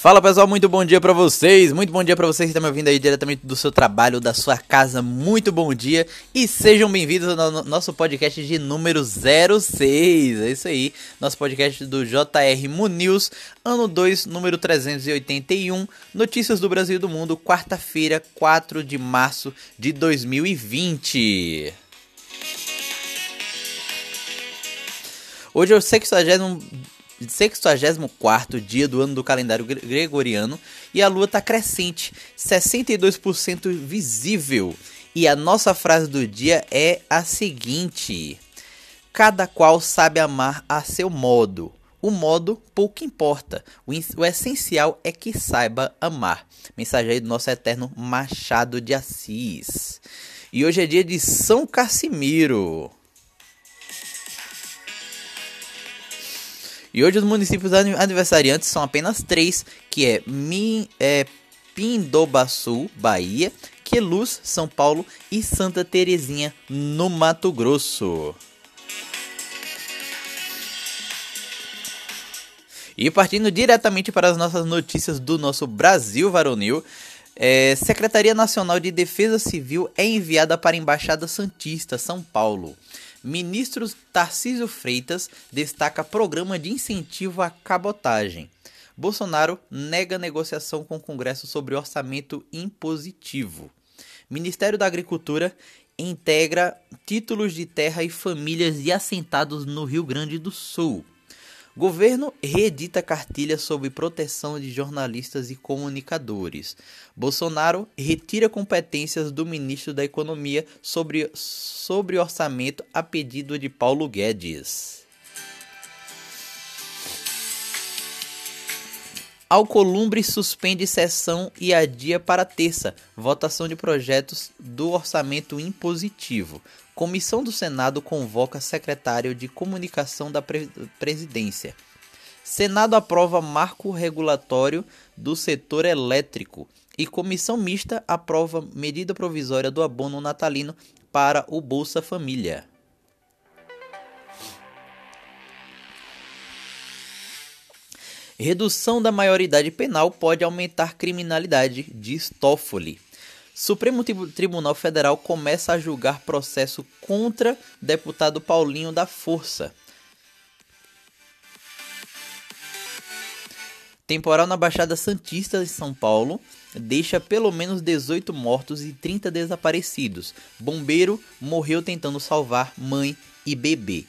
Fala pessoal, muito bom dia para vocês. Muito bom dia para vocês que estão me ouvindo aí diretamente do seu trabalho, da sua casa. Muito bom dia e sejam bem-vindos ao nosso podcast de número 06. É isso aí, nosso podcast do JR Munius, ano 2, número 381. Notícias do Brasil e do mundo, quarta-feira, 4 de março de 2020. Hoje é o 60 64 dia do ano do calendário gregoriano e a lua está crescente, 62% visível. E a nossa frase do dia é a seguinte: Cada qual sabe amar a seu modo. O modo pouco importa. O, o essencial é que saiba amar. Mensagem aí do nosso eterno Machado de Assis. E hoje é dia de São Casimiro. E hoje os municípios aniversariantes são apenas três, que é, Min, é Pindobaçu, Bahia, Queluz, São Paulo e Santa Terezinha, no Mato Grosso. E partindo diretamente para as nossas notícias do nosso Brasil varonil, é, Secretaria Nacional de Defesa Civil é enviada para a Embaixada Santista, São Paulo. Ministro Tarcísio Freitas destaca programa de incentivo à cabotagem. Bolsonaro nega negociação com o Congresso sobre orçamento impositivo. Ministério da Agricultura integra títulos de terra e famílias de assentados no Rio Grande do Sul. Governo reedita cartilha sobre proteção de jornalistas e comunicadores. Bolsonaro retira competências do ministro da Economia sobre, sobre orçamento a pedido de Paulo Guedes. Alcolumbre suspende sessão e adia para terça votação de projetos do orçamento impositivo. Comissão do Senado convoca secretário de Comunicação da Presidência. Senado aprova marco regulatório do setor elétrico. E comissão mista aprova medida provisória do abono natalino para o Bolsa Família. Redução da maioridade penal pode aumentar criminalidade, diz Toffoli. Supremo Tribunal Federal começa a julgar processo contra deputado Paulinho da Força. Temporal na Baixada Santista de São Paulo deixa pelo menos 18 mortos e 30 desaparecidos. Bombeiro morreu tentando salvar mãe e bebê.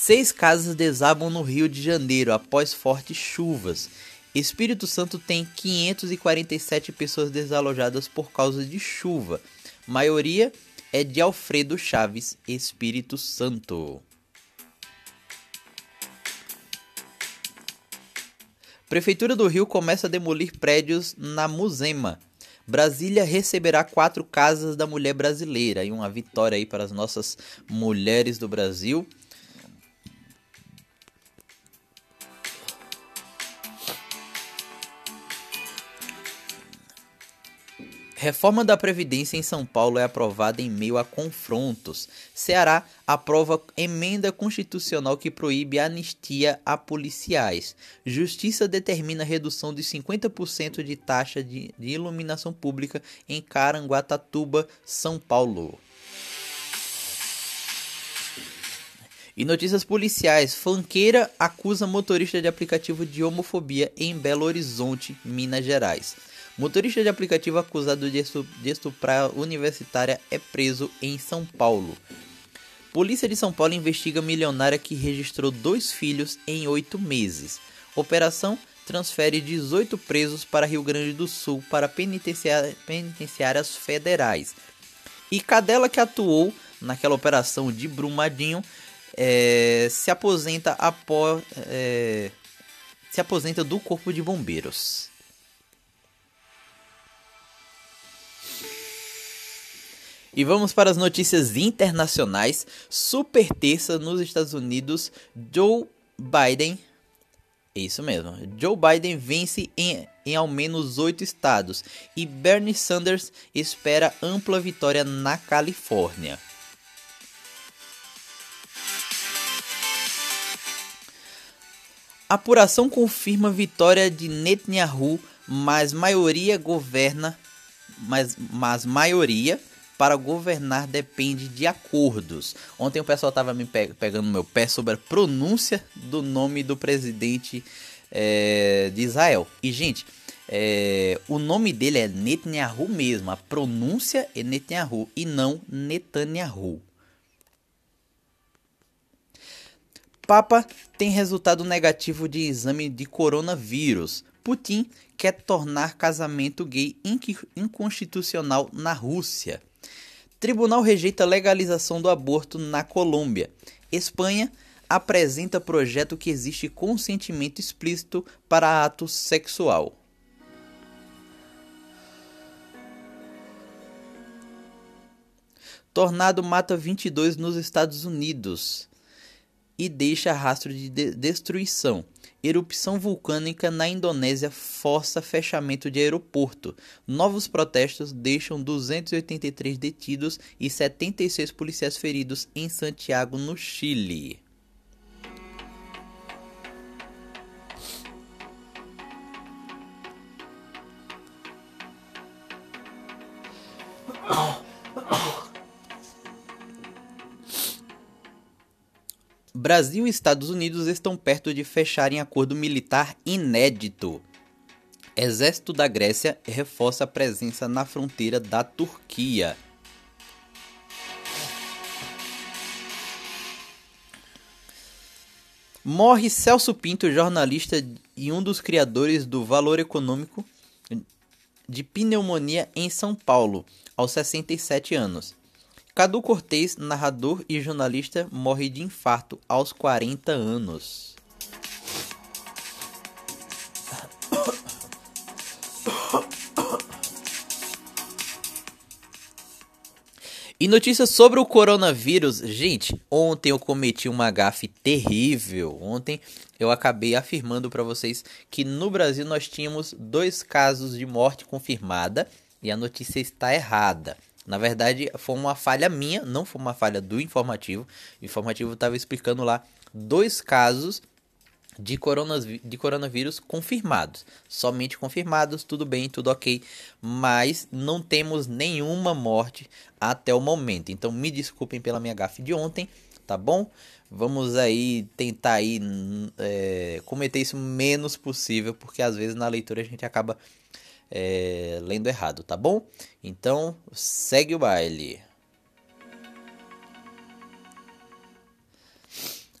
Seis casas desabam no Rio de Janeiro após fortes chuvas. Espírito Santo tem 547 pessoas desalojadas por causa de chuva. Maioria é de Alfredo Chaves, Espírito Santo. Prefeitura do Rio começa a demolir prédios na Musema. Brasília receberá quatro casas da mulher brasileira e uma vitória aí para as nossas mulheres do Brasil. Reforma da Previdência em São Paulo é aprovada em meio a confrontos. Ceará aprova emenda constitucional que proíbe anistia a policiais. Justiça determina redução de 50% de taxa de, de iluminação pública em Caranguatatuba, São Paulo. E notícias policiais: Fanqueira acusa motorista de aplicativo de homofobia em Belo Horizonte, Minas Gerais. Motorista de aplicativo acusado de estuprar universitária é preso em São Paulo. Polícia de São Paulo investiga milionária que registrou dois filhos em oito meses. Operação transfere 18 presos para Rio Grande do Sul para penitenciárias federais. E Cadela que atuou naquela operação de Brumadinho é, se aposenta após é, se aposenta do corpo de bombeiros. E vamos para as notícias internacionais. Super terça nos Estados Unidos, Joe Biden. É isso mesmo. Joe Biden vence em, em ao menos oito estados e Bernie Sanders espera ampla vitória na Califórnia. Apuração confirma vitória de Netanyahu, mas maioria governa, mas, mas maioria para governar depende de acordos. Ontem o pessoal estava me pe pegando meu pé sobre a pronúncia do nome do presidente é, de Israel. E, gente, é, o nome dele é Netanyahu mesmo. A pronúncia é Netanyahu e não Netanyahu. Papa tem resultado negativo de exame de coronavírus. Putin quer tornar casamento gay inconstitucional na Rússia. Tribunal rejeita legalização do aborto na Colômbia. Espanha apresenta projeto que existe consentimento explícito para ato sexual. Tornado mata 22 nos Estados Unidos e deixa rastro de, de destruição. Erupção vulcânica na Indonésia força fechamento de aeroporto. Novos protestos deixam 283 detidos e 76 policiais feridos em Santiago, no Chile. Brasil e Estados Unidos estão perto de fecharem acordo militar inédito. Exército da Grécia reforça a presença na fronteira da Turquia. Morre Celso Pinto, jornalista e um dos criadores do Valor Econômico de pneumonia em São Paulo, aos 67 anos. Cadu Cortez, narrador e jornalista, morre de infarto aos 40 anos. E notícias sobre o coronavírus. Gente, ontem eu cometi uma gafe terrível. Ontem eu acabei afirmando para vocês que no Brasil nós tínhamos dois casos de morte confirmada e a notícia está errada. Na verdade, foi uma falha minha, não foi uma falha do informativo. O informativo estava explicando lá dois casos de, de coronavírus confirmados. Somente confirmados, tudo bem, tudo ok. Mas não temos nenhuma morte até o momento. Então me desculpem pela minha gafe de ontem, tá bom? Vamos aí tentar aí, é, cometer isso menos possível, porque às vezes na leitura a gente acaba é, lendo errado, tá bom? Então, segue o baile.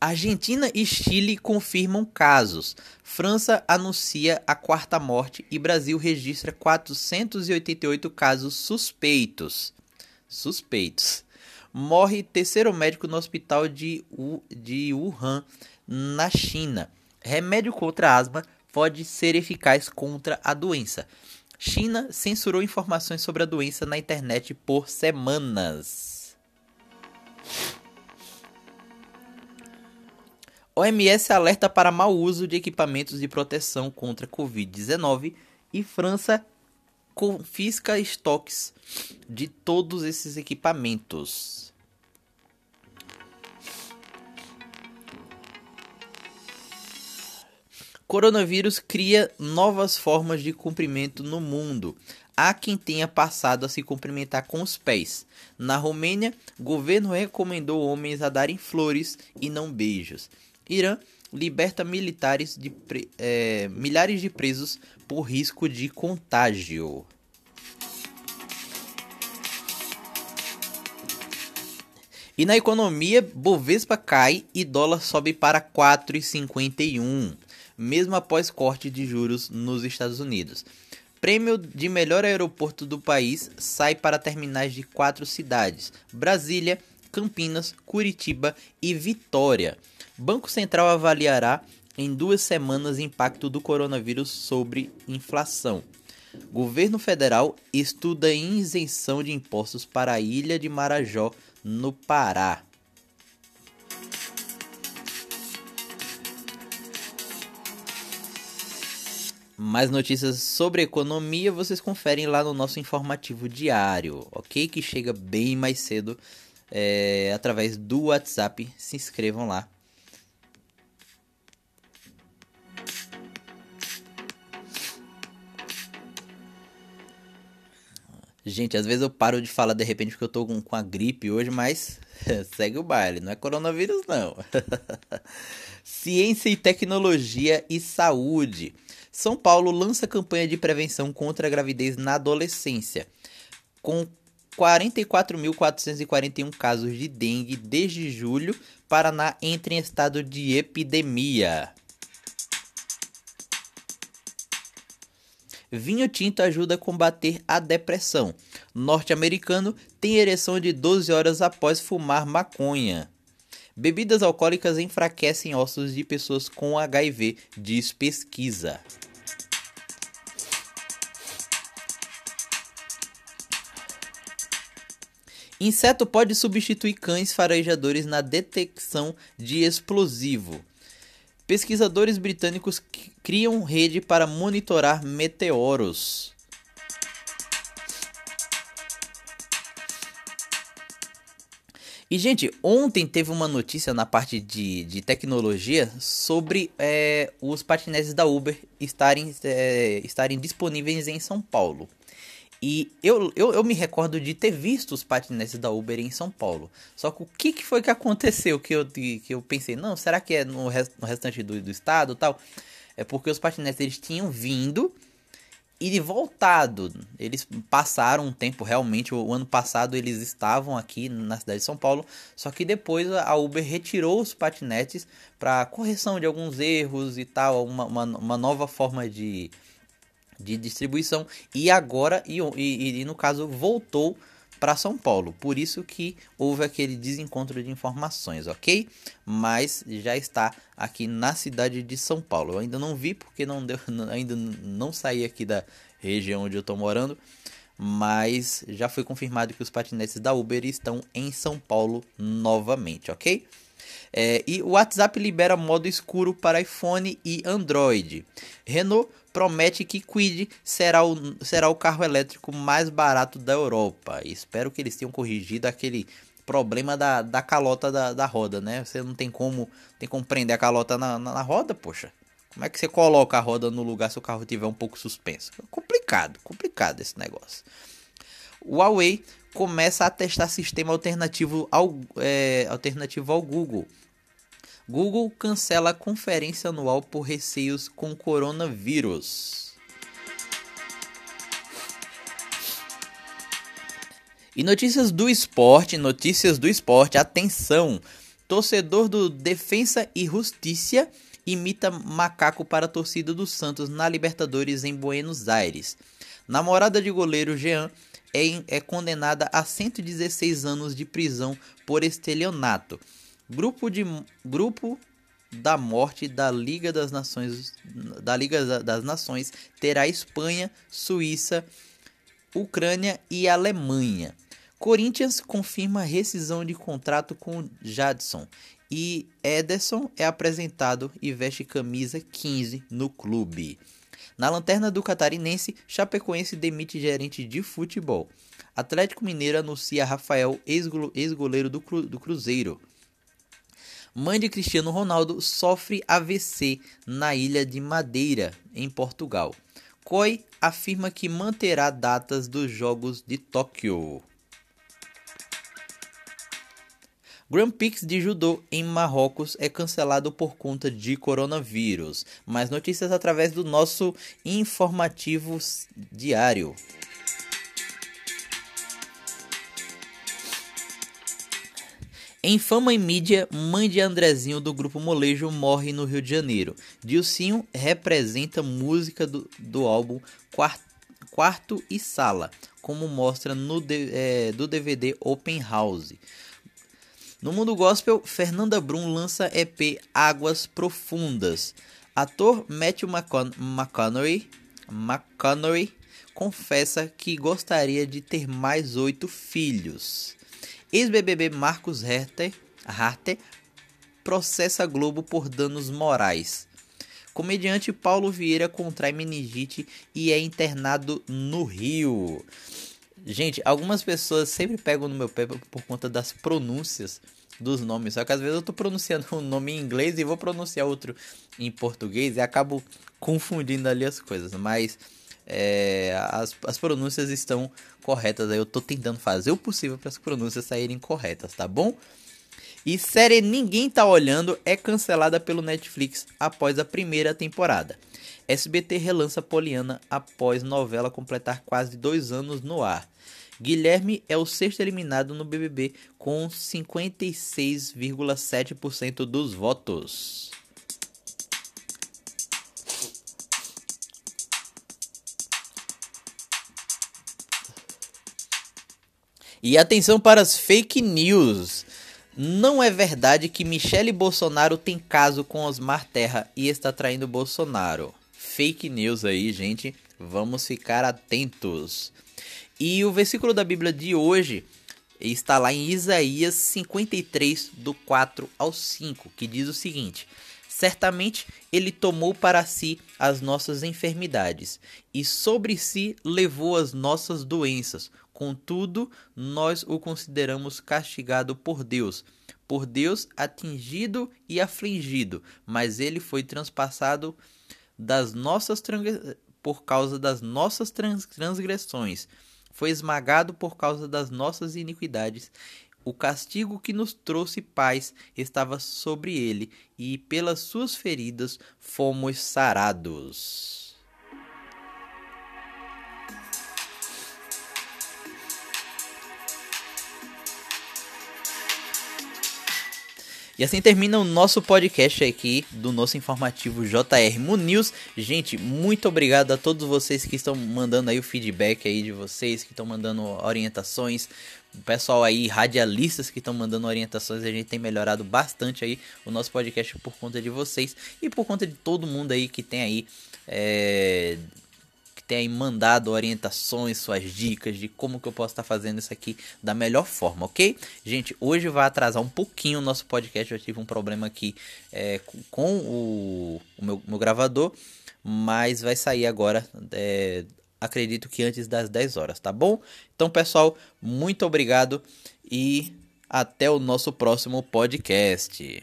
Argentina e Chile confirmam casos. França anuncia a quarta morte e Brasil registra 488 casos suspeitos. Suspeitos. Morre terceiro médico no hospital de, de Wuhan, na China. Remédio contra asma pode ser eficaz contra a doença. China censurou informações sobre a doença na internet por semanas. OMS alerta para mau uso de equipamentos de proteção contra Covid-19 e França confisca estoques de todos esses equipamentos. Coronavírus cria novas formas de cumprimento no mundo. Há quem tenha passado a se cumprimentar com os pés. Na Romênia, governo recomendou homens a darem flores e não beijos. Irã liberta militares de é, milhares de presos por risco de contágio. E na economia, Bovespa cai e dólar sobe para 4,51 mesmo após corte de juros nos Estados Unidos. Prêmio de melhor aeroporto do país sai para terminais de quatro cidades: Brasília, Campinas, Curitiba e Vitória. Banco Central avaliará em duas semanas impacto do coronavírus sobre inflação. Governo federal estuda isenção de impostos para a ilha de Marajó, no Pará. Mais notícias sobre economia vocês conferem lá no nosso informativo diário, ok? Que chega bem mais cedo é, através do WhatsApp. Se inscrevam lá. Gente, às vezes eu paro de falar de repente porque eu tô com, com a gripe hoje, mas segue o baile, não é coronavírus não. Ciência e tecnologia e saúde. São Paulo lança campanha de prevenção contra a gravidez na adolescência. Com 44.441 casos de dengue desde julho, Paraná entra em estado de epidemia. Vinho tinto ajuda a combater a depressão. Norte-americano tem ereção de 12 horas após fumar maconha. Bebidas alcoólicas enfraquecem ossos de pessoas com HIV, diz pesquisa. Inseto pode substituir cães farejadores na detecção de explosivo. Pesquisadores britânicos criam rede para monitorar meteoros. E, gente, ontem teve uma notícia na parte de, de tecnologia sobre é, os patinetes da Uber estarem, é, estarem disponíveis em São Paulo. E eu, eu, eu me recordo de ter visto os patinetes da Uber em São Paulo. Só que o que, que foi que aconteceu que eu, que eu pensei, não, será que é no, rest, no restante do, do estado tal? É porque os patinetes eles tinham vindo e voltado. Eles passaram um tempo realmente. O, ano passado eles estavam aqui na cidade de São Paulo. Só que depois a Uber retirou os patinetes para correção de alguns erros e tal. Uma, uma, uma nova forma de de distribuição e agora e, e, e no caso voltou para São Paulo. Por isso que houve aquele desencontro de informações, ok? Mas já está aqui na cidade de São Paulo. Eu ainda não vi porque não deu, ainda não saí aqui da região onde eu estou morando, mas já foi confirmado que os patinetes da Uber estão em São Paulo novamente, ok? É, e o WhatsApp libera modo escuro para iPhone e Android. Renault promete que Quid será o, será o carro elétrico mais barato da Europa. Espero que eles tenham corrigido aquele problema da, da calota da, da roda, né? Você não tem como, tem como prender a calota na, na, na roda, poxa. Como é que você coloca a roda no lugar se o carro tiver um pouco suspenso? complicado, complicado esse negócio. O Huawei começa a testar sistema alternativo ao, é, alternativo ao Google. Google cancela a conferência anual por receios com coronavírus. E notícias do esporte, notícias do esporte, atenção! Torcedor do Defensa e Justiça imita macaco para a torcida do Santos na Libertadores em Buenos Aires. Namorada de goleiro Jean é, é condenada a 116 anos de prisão por estelionato. Grupo, de, grupo da morte da Liga das Nações da Liga das Nações terá Espanha, Suíça, Ucrânia e Alemanha. Corinthians confirma rescisão de contrato com Jadson e Ederson é apresentado e veste camisa 15 no clube. Na lanterna do catarinense, Chapecoense demite gerente de futebol. Atlético Mineiro anuncia Rafael, ex-goleiro do, Cru do Cruzeiro. Mãe de Cristiano Ronaldo sofre AVC na ilha de Madeira, em Portugal. COI afirma que manterá datas dos Jogos de Tóquio. Grand Prix de judô em Marrocos é cancelado por conta de coronavírus. Mais notícias através do nosso informativo diário. Em fama e mídia, mãe de Andrezinho do grupo Molejo morre no Rio de Janeiro. Dilcinho representa música do, do álbum Quarto, Quarto e Sala, como mostra no é, do DVD Open House. No mundo gospel, Fernanda Brum lança EP Águas Profundas. Ator Matthew McConaughey, McConaughey confessa que gostaria de ter mais oito filhos. Ex-BBB Marcos Harter processa Globo por danos morais. Comediante Paulo Vieira contrai meningite e é internado no Rio. Gente, algumas pessoas sempre pegam no meu pé por conta das pronúncias dos nomes. Só que às vezes eu tô pronunciando um nome em inglês e vou pronunciar outro em português e acabo confundindo ali as coisas. Mas é, as, as pronúncias estão corretas. Aí eu tô tentando fazer o possível para as pronúncias saírem corretas, tá bom? E série Ninguém Tá Olhando é cancelada pelo Netflix após a primeira temporada. SBT relança Poliana após novela completar quase dois anos no ar. Guilherme é o sexto eliminado no BBB com 56,7% dos votos. E atenção para as fake news. Não é verdade que Michele Bolsonaro tem caso com Osmar Terra e está traindo Bolsonaro. Fake news aí, gente. Vamos ficar atentos. E o versículo da Bíblia de hoje está lá em Isaías 53, do 4 ao 5, que diz o seguinte: Certamente ele tomou para si as nossas enfermidades e sobre si levou as nossas doenças. Contudo, nós o consideramos castigado por Deus, por Deus atingido e afligido, mas ele foi transpassado das nossas por causa das nossas transgressões foi esmagado por causa das nossas iniquidades. O castigo que nos trouxe paz estava sobre ele, e pelas suas feridas fomos sarados. E assim termina o nosso podcast aqui do nosso informativo JR News. Gente, muito obrigado a todos vocês que estão mandando aí o feedback aí de vocês, que estão mandando orientações. O pessoal aí, radialistas que estão mandando orientações, a gente tem melhorado bastante aí o nosso podcast por conta de vocês e por conta de todo mundo aí que tem aí é, tem mandado orientações, suas dicas de como que eu posso estar fazendo isso aqui da melhor forma, ok? Gente, hoje vai atrasar um pouquinho o nosso podcast, eu tive um problema aqui é, com o, o meu, meu, gravador, mas vai sair agora, é, acredito que antes das 10 horas, tá bom? Então, pessoal, muito obrigado e até o nosso próximo podcast.